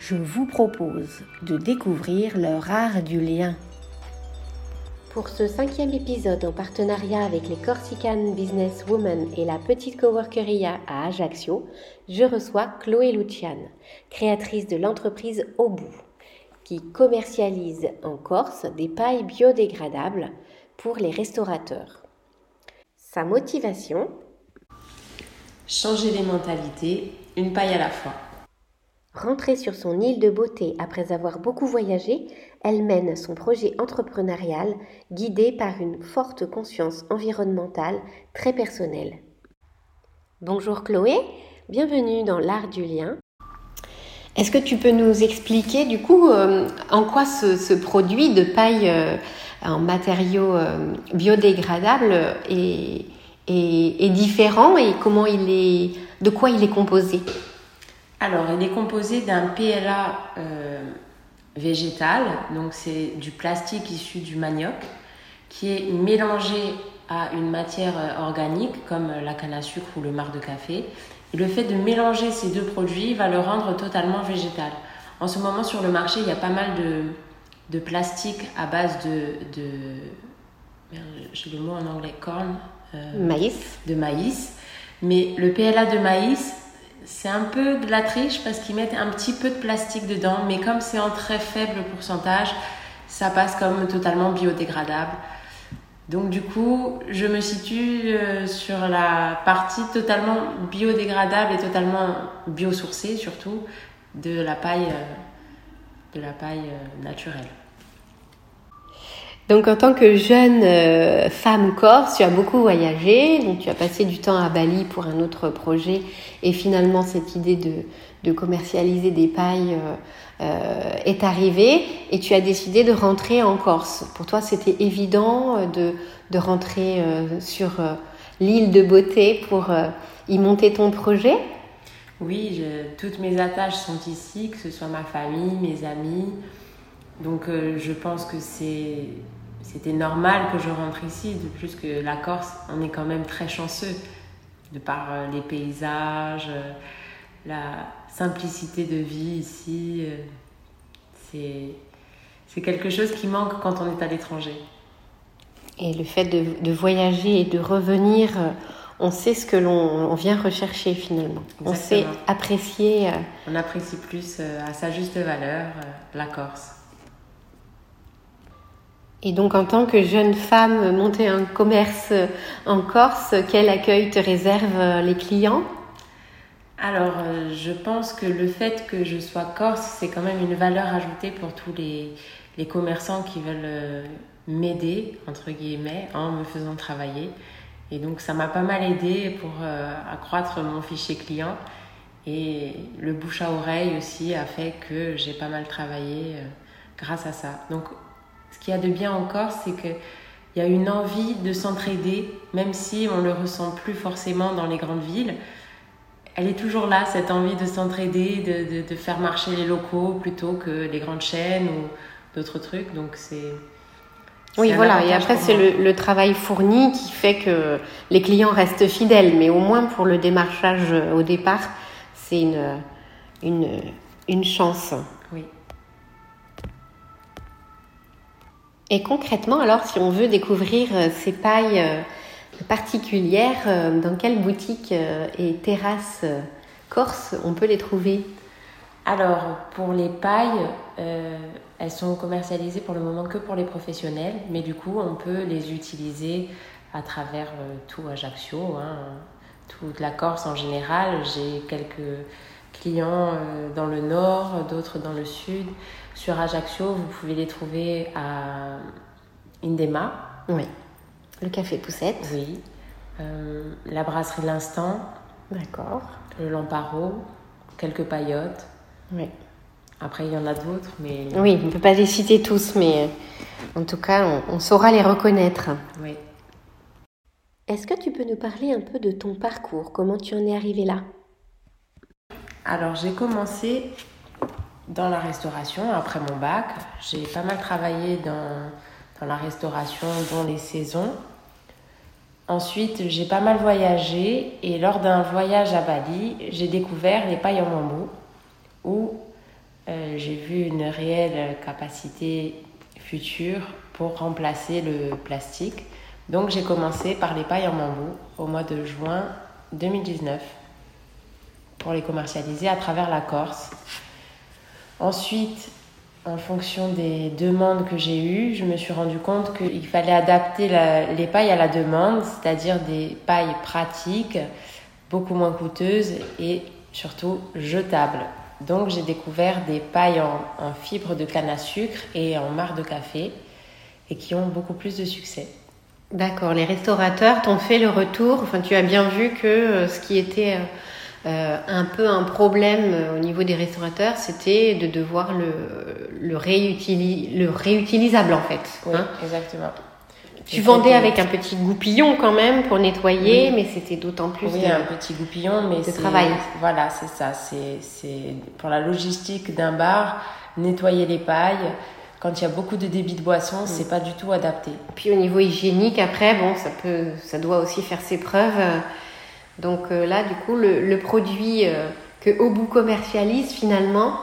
je vous propose de découvrir leur art du lien. Pour ce cinquième épisode en partenariat avec les Corsican Business Women et la petite coworkeria à Ajaccio, je reçois Chloé Lucian, créatrice de l'entreprise Au bout, qui commercialise en Corse des pailles biodégradables pour les restaurateurs. Sa motivation? Changer les mentalités, une paille à la fois. Rentrée sur son île de beauté après avoir beaucoup voyagé, elle mène son projet entrepreneurial guidé par une forte conscience environnementale très personnelle. Bonjour Chloé, bienvenue dans l'art du lien. Est-ce que tu peux nous expliquer du coup euh, en quoi ce, produit de paille euh, en matériaux euh, biodégradables est, est, différent et comment il est, de quoi il est composé? Alors, il est composé d'un PLA euh, végétal, donc c'est du plastique issu du manioc, qui est mélangé à une matière euh, organique comme la canne à sucre ou le marc de café. Et le fait de mélanger ces deux produits va le rendre totalement végétal. En ce moment, sur le marché, il y a pas mal de, de plastique à base de. de j'ai le mot en anglais, corn. Euh, maïs. De maïs. Mais le PLA de maïs, c'est un peu de la triche parce qu'ils mettent un petit peu de plastique dedans, mais comme c'est en très faible pourcentage, ça passe comme totalement biodégradable. Donc du coup, je me situe euh, sur la partie totalement biodégradable et totalement biosourcée surtout de la paille, euh, de la paille euh, naturelle. Donc en tant que jeune euh, femme corse, tu as beaucoup voyagé, donc tu as passé du temps à Bali pour un autre projet et finalement cette idée de, commercialiser des pailles euh, euh, est arrivée et tu as décidé de rentrer en Corse. Pour toi c'était évident de, de rentrer sur l'île de beauté pour y monter ton projet? Oui, toutes mes attaches sont ici, que ce soit ma famille, mes amis. Donc je pense que c'est c'était normal que je rentre ici, de plus que la Corse, on est quand même très chanceux de par euh, les paysages, euh, la simplicité de vie ici. Euh, c'est quelque chose qui manque quand on est à l'étranger. Et le fait de, voyager et de revenir, on sait ce que l'on vient rechercher finalement. On sait apprécier. On apprécie plus à sa juste valeur la Corse. Et donc, en tant que jeune femme, monter un commerce en Corse, quel accueil te réservent les clients? Alors, euh, je pense que le fait que je sois corse, c'est quand même une valeur ajoutée pour tous les, commerçants qui veulent euh, m'aider, entre guillemets, en me faisant travailler. Et donc, ça m'a pas mal aidé pour euh, accroître mon fichier client. Et le bouche à oreille aussi a fait que j'ai pas mal travaillé grâce à ça. Donc, ce qu'il y a de bien encore, c'est qu'il y a une envie de s'entraider, même si on ne le ressent plus forcément dans les grandes villes. Elle est toujours là, cette envie de s'entraider, de, de, faire marcher les locaux plutôt que les grandes chaînes ou d'autres trucs. Donc c'est, Oui, voilà. Et après, c'est le, travail fourni qui fait que les clients restent fidèles. Mais au moins pour le démarchage au départ, c'est une, une, une chance. Et concrètement, alors, si on veut découvrir euh, ces pailles euh, particulières, euh, dans quelle boutique et terrasse corse on peut les trouver? Alors, pour les pailles, elles sont commercialisées pour le moment que pour les professionnels, mais du coup, on peut les utiliser à travers tout Ajaccio, hein, toute la Corse en général. J'ai quelques clients dans le nord, d'autres dans le sud. Sur Ajaccio, vous pouvez les trouver à Indema. Oui. Le café Poussette. Oui. Euh, la brasserie L'Instant. D'accord. Le Lamparo. Quelques paillotes. Oui. Après, il y en a d'autres, mais... Oui, on ne peut pas les citer tous, mais en tout cas, on, on saura les reconnaître. Oui. Est-ce que tu peux nous parler un peu de ton parcours? Comment tu en es arrivé là? Alors, j'ai commencé dans la restauration après mon bac. J'ai pas mal travaillé dans, dans la restauration, dans les saisons. Ensuite, j'ai pas mal voyagé et lors d'un voyage à Bali, j'ai découvert les pailles en bambou où euh, j'ai vu une réelle capacité future pour remplacer le plastique. Donc j'ai commencé par les pailles en bambou au mois de juin 2019 pour les commercialiser à travers la Corse. Ensuite, en fonction des demandes que j'ai eues, je me suis rendu compte qu'il fallait adapter les pailles à la demande, c'est-à-dire des pailles pratiques, beaucoup moins coûteuses et surtout jetables. Donc j'ai découvert des pailles en, en, fibre de canne à sucre et en marc de café et qui ont beaucoup plus de succès. D'accord, les restaurateurs t'ont fait le retour, enfin tu as bien vu que euh, ce qui était... Euh, euh, un peu un problème euh, au niveau des restaurateurs, c'était de devoir le, le, le réutilisable en fait. Oui, hein. exactement. Tu vendais avec un petit goupillon quand même pour nettoyer, mais c'était d'autant plus. Oui, un petit goupillon, mais c'est travail. Voilà, c'est ça. C'est pour la logistique d'un bar, nettoyer les pailles. Quand il y a beaucoup de débit de boissons, c'est pas du tout adapté. Puis au niveau hygiénique, après, bon, ça peut, ça doit aussi faire ses preuves. Donc euh, là, du coup, le, produit euh, que Obu commercialise finalement,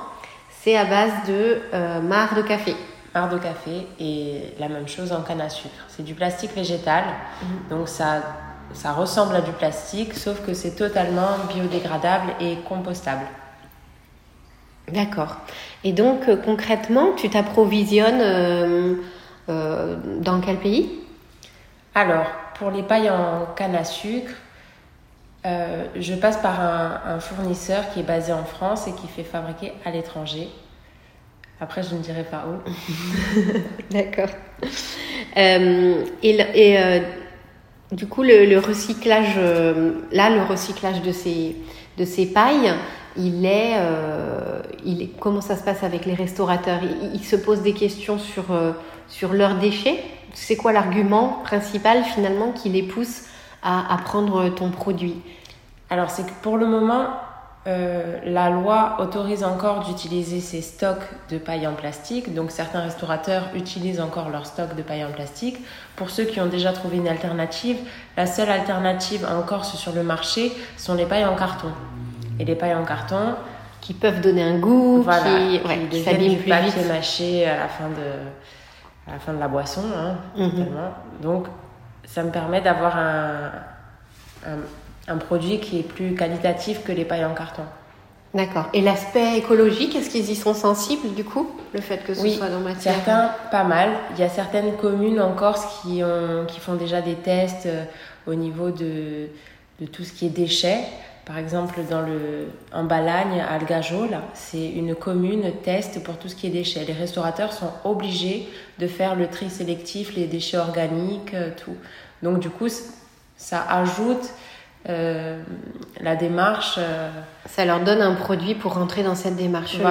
c'est à base de euh, marc de café. Marc de café et la même chose en canne à sucre. C'est du plastique végétal, mhm. donc ça, ça ressemble à du plastique, sauf que c'est totalement biodégradable et compostable. D'accord. Et donc concrètement, tu t'approvisionnes dans quel pays? Alors, pour les pailles en canne à sucre, euh, je passe par un, fournisseur qui est basé en France et qui fait fabriquer à l'étranger. Après, je ne dirai pas où. D'accord. Euh, et, euh, du coup, le, recyclage, là, le recyclage de ces, de ces pailles, il est, il est, comment ça se passe avec les restaurateurs? Ils, se posent des questions sur, sur leurs déchets. C'est quoi l'argument principal finalement qui les pousse à, prendre ton produit Alors, c'est que pour le moment, euh, la loi autorise encore d'utiliser ces stocks de paille en plastique. Donc certains restaurateurs utilisent encore leurs stocks de paille en plastique. Pour ceux qui ont déjà trouvé une alternative, la seule alternative en Corse sur le marché sont les pailles en carton. Et les pailles en carton qui peuvent donner un goût, voilà, qui, ouais, qui s'abîment plus papier mâché à la fin de à la fin de la boisson, hein, mhm. Donc ça me permet d'avoir un, un, produit qui est plus qualitatif que les pailles en carton. D'accord. Et l'aspect écologique, est-ce qu'ils y sont sensibles du coup Le fait que ce soit dans matière Certains, pas mal. Il y a certaines communes en Corse qui, ont, qui font déjà des tests euh, au niveau de, de tout ce qui est déchets. Par exemple, dans le, en Balagne, à Algajol, c'est une commune test pour tout ce qui est déchets. Les restaurateurs sont obligés de faire le tri sélectif, les déchets organiques, euh, tout. Donc, du coup, ça ajoute euh, la démarche. Euh, ça leur donne un produit pour rentrer dans cette démarche-là.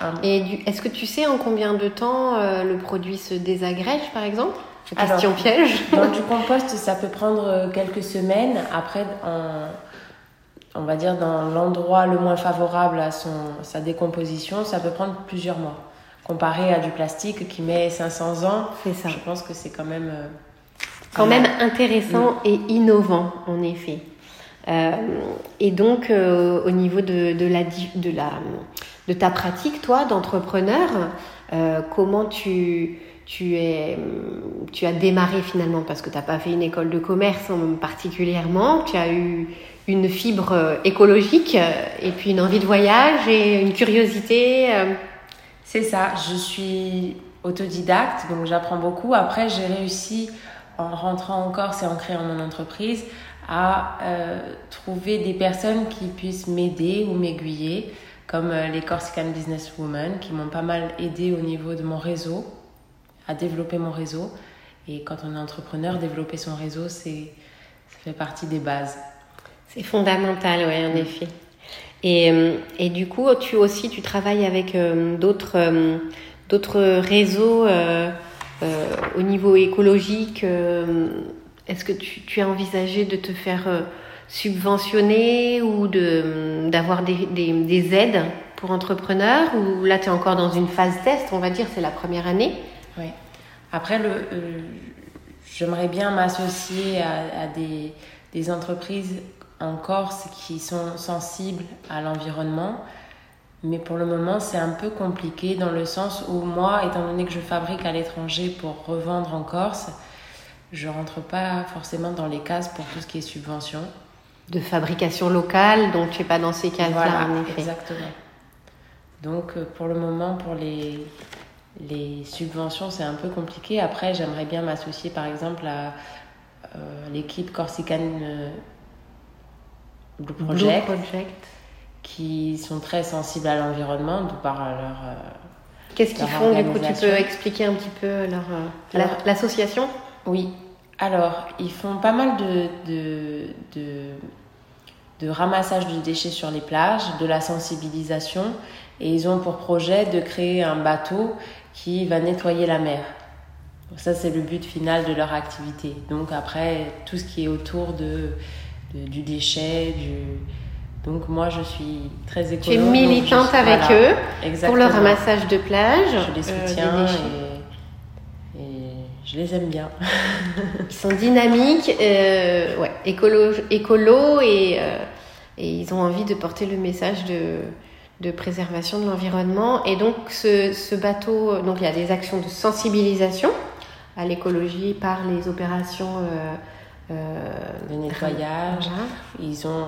Voilà. Et est-ce que tu sais en combien de temps le produit se désagrège, par exemple? Question piège. Dans du compost, ça peut prendre quelques semaines. Après, en on va dire, dans l'endroit le moins favorable à son, sa décomposition, ça peut prendre plusieurs mois. comparé à du plastique qui met 500 ans, ça. je pense que c'est quand même... quand même intéressant et innovant, en effet. et donc, au niveau de, de, la, de, la, de ta pratique, toi, d'entrepreneur, comment tu tu, es, tu as démarré finalement? Parce que tu n'as pas fait une école de commerce particulièrement, tu as eu une fibre écologique et puis une envie de voyage et une curiosité. Euh. C'est ça, je suis autodidacte, donc j'apprends beaucoup. Après, j'ai réussi, en rentrant en Corse et en créant mon entreprise, à euh, trouver des personnes qui puissent m'aider ou m'aiguiller, comme euh, les Corsican Business Women, qui m'ont pas mal aidé au niveau de mon réseau à développer mon réseau. Et quand on est entrepreneur, développer son réseau, c'est, ça fait partie des bases. C'est fondamental, oui, en effet. Et, euh, et, du coup, tu aussi, tu travailles avec euh, d'autres, euh, d'autres réseaux au niveau écologique. est-ce que tu, tu, as envisagé de te faire subventionner ou de, d'avoir des, des, des aides pour entrepreneurs Ou là, tu es encore dans une phase test, on va dire, c'est la première année? Oui. Après, le, j'aimerais bien m'associer à, des, des, entreprises en Corse qui sont sensibles à l'environnement. Mais pour le moment, c'est un peu compliqué dans le sens où moi, étant donné que je fabrique à l'étranger pour revendre en Corse, je rentre pas forcément dans les cases pour tout ce qui est subvention. De fabrication locale, donc tu n'es pas dans ces cases-là, voilà, Exactement. Donc euh, pour le moment, pour les, les subventions, c'est un peu compliqué. Après, j'aimerais bien m'associer, par exemple, à euh, l'équipe Corsican euh, Blue, Project, qui sont très sensibles à l'environnement, de par leur. Euh, Qu'est-ce qu'ils font Du coup, tu peux expliquer un petit peu leur l'association? Oui. Alors, ils font pas mal de, de, de, de ramassage de déchets sur les plages, de la sensibilisation, et ils ont pour projet de créer un bateau qui va nettoyer la mer. ça, c'est le but final de leur activité. Donc après, tout ce qui est autour de, du déchet, du... Donc moi, je suis très écolo. Tu es militante avec eux pour le ramassage de plage. Je les euh, soutiens et, je les aime bien. ils sont dynamiques, euh, ouais, écolo, écolo et, euh, et ils ont envie de porter le message de de préservation de l'environnement. Et donc ce, ce, bateau, donc il y a des actions de sensibilisation à l'écologie par les opérations euh, de nettoyage. Ils ont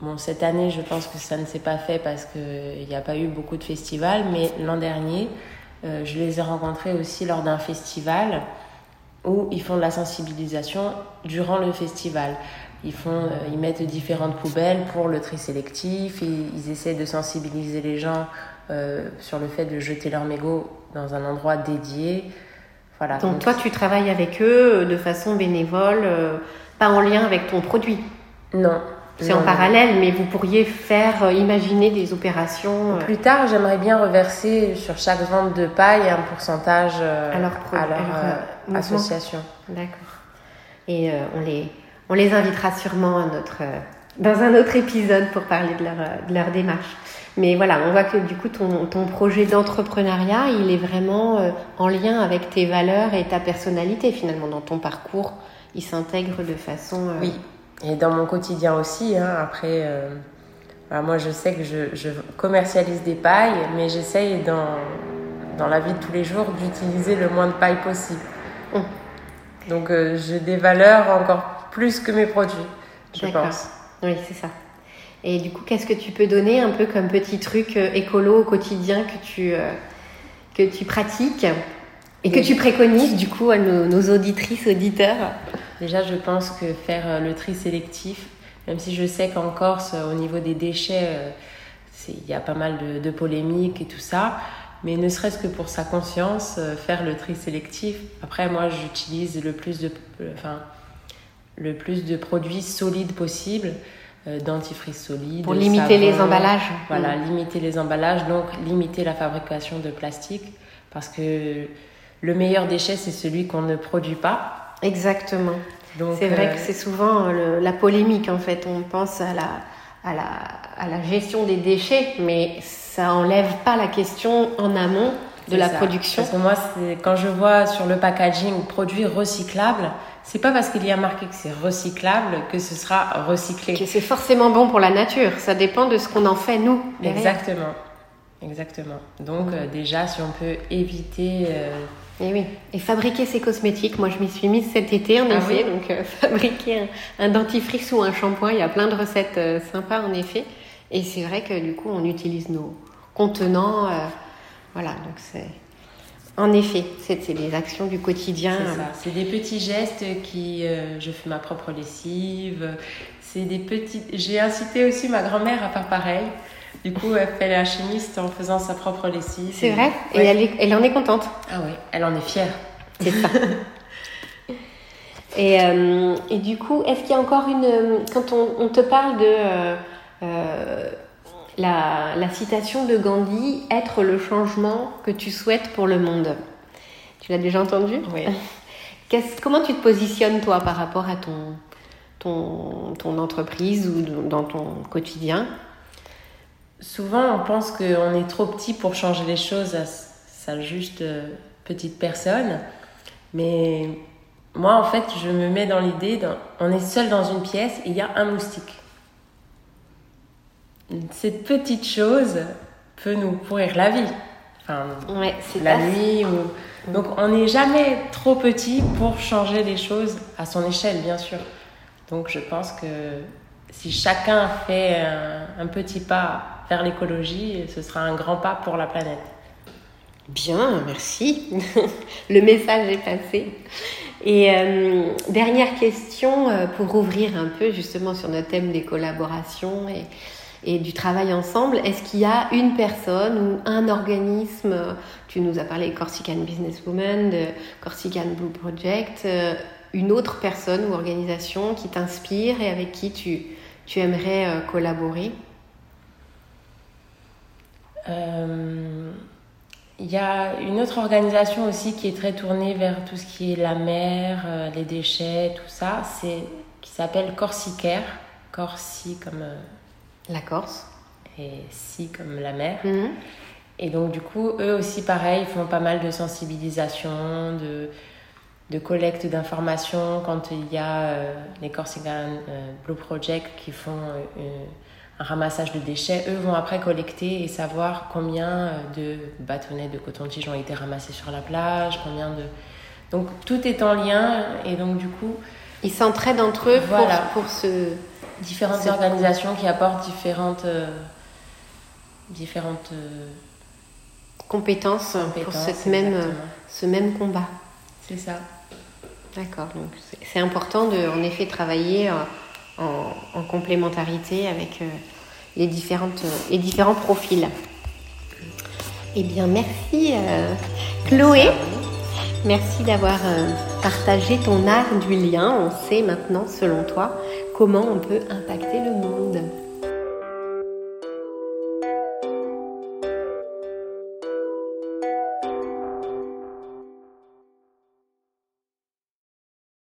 Bon, cette année, je pense que ça ne s'est pas fait parce qu'il n'y a pas eu beaucoup de festivals, mais l'an dernier, euh, je les ai rencontrés aussi lors d'un festival où ils font de la sensibilisation durant le festival. Ils, font, euh, ils mettent différentes poubelles pour le tri sélectif ils essaient de sensibiliser les gens euh, sur le fait de jeter leur mégot dans un endroit dédié. Voilà. Donc, toi, tu travailles avec eux euh, de façon bénévole, pas en lien avec ton produit Non. C'est en parallèle, mais vous pourriez faire imaginer des opérations. Plus tard, j'aimerais bien reverser sur chaque vente de paille un pourcentage à leur, à leur association. D'accord. Et on les on les invitera sûrement à notre, euh, dans un autre épisode pour parler de leur, euh, de leur démarche. Mais voilà, on voit que du coup, ton, ton projet d'entrepreneuriat, il est vraiment euh, en lien avec tes valeurs et ta personnalité finalement. Dans ton parcours, il s'intègre de façon... Oui, et dans mon quotidien aussi. Hein, après, moi, je sais que je, je commercialise des pailles, mais j'essaye dans, dans la vie de tous les jours d'utiliser le moins de paille possible. Hum. Donc, j'ai des valeurs encore plus que mes produits, je pense. Oui, c'est ça. Et du coup, qu'est-ce que tu peux donner un peu comme petit truc euh, écolo au quotidien que tu, euh, que tu pratiques et que tu préconises du coup à nos, auditrices, auditeurs Déjà, je pense que faire euh, le tri sélectif, même si je sais qu'en Corse, au niveau des déchets, il y a pas mal de, de, polémiques et tout ça, mais ne serait-ce que pour sa conscience, faire le tri sélectif. Après, moi, j'utilise le plus de... Enfin, le plus de produits solides possible, euh, dentifrice solide. Pour limiter les emballages. Voilà, mm. limiter les emballages, donc limiter la fabrication de plastique, parce que le meilleur déchet, c'est celui qu'on ne produit pas. Exactement. C'est vrai que euh, c'est souvent euh, la polémique, en fait. On pense à la, à, la, à la gestion des déchets, mais ça enlève pas la question en amont de la production. Parce que moi, quand je vois sur le packaging produit recyclable, c'est pas parce qu'il y a marqué que c'est recyclable que ce sera recyclé. Que c'est forcément bon pour la nature. Ça dépend de ce qu'on en fait nous. Exactement. Exactement. Donc euh, déjà, si on peut éviter. Euh, et oui. Et fabriquer ses cosmétiques, moi je m'y suis mise cet été en ah effet. Donc euh, fabriquer un, dentifrice ou un shampoing, il y a plein de recettes sympas en effet. Et c'est vrai que du coup, on utilise nos contenants. voilà, donc c'est. En effet, c'est des actions du quotidien. C'est ça. C'est des petits gestes qui. je fais ma propre lessive. C'est des petits. J'ai incité aussi ma grand-mère à faire pareil. Du coup, elle fait la chimiste en faisant sa propre lessive. C'est vrai Et elle, elle, en est contente Ah oui, elle en est fière. C'est ça. et, euh, et, du coup, est-ce qu'il y a encore une... Quand on, te parle de euh, euh, la, la, citation de Gandhi, être le changement que tu souhaites pour le monde, tu l'as déjà entendu? Oui. comment tu te positionnes, toi, par rapport à ton, ton, ton entreprise ou dans ton quotidien? Souvent, on pense qu'on est trop petit pour changer les choses à sa juste euh, petite personne. Mais moi, en fait, je me mets dans l'idée, on est seul dans une pièce et il y a un moustique. Cette petite chose peut nous pourrir la vie. Enfin, la nuit. Donc, on n'est jamais trop petit pour changer les choses à son échelle, bien sûr. Donc, je pense que si chacun fait un petit pas vers l'écologie, ce sera un grand pas pour la planète. Bien, merci. Le message est passé. Et euh, dernière question euh, pour ouvrir un peu justement sur notre thème des collaborations et, et du travail ensemble. Est-ce qu'il y a une personne ou un organisme, tu nous as parlé Corsican Businesswoman, de Corsican Blue Project, euh, une autre personne ou organisation qui t'inspire et avec qui tu, tu aimerais collaborer? Euh, il y a une autre organisation aussi qui est très tournée vers tout ce qui est la mer, euh, les déchets, tout ça, c'est qui s'appelle Corsicare. Corsi comme euh, la Corse et si comme la mer. Mhm. Et donc du coup, eux aussi pareil, ils font pas mal de sensibilisation, de, de collecte d'informations quand il y a les Corsican Blue Project qui font un ramassage de déchets, eux vont après collecter et savoir combien euh, de bâtonnets de coton-tige ont été ramassés sur la plage, combien de... Donc tout est en lien et donc du coup... Ils s'entraident entre eux voilà. pour, ce... Différentes organisations qui apportent différentes... Euh, différentes... Euh, compétences, pour cette même, ce même combat. C'est ça. D'accord, donc c'est important de en effet travailler en, complémentarité avec euh, les, différentes, euh, les différents profils. Eh bien, merci euh, Chloé. Merci d'avoir partagé ton art du lien. On sait maintenant, selon toi, comment on peut impacter le monde.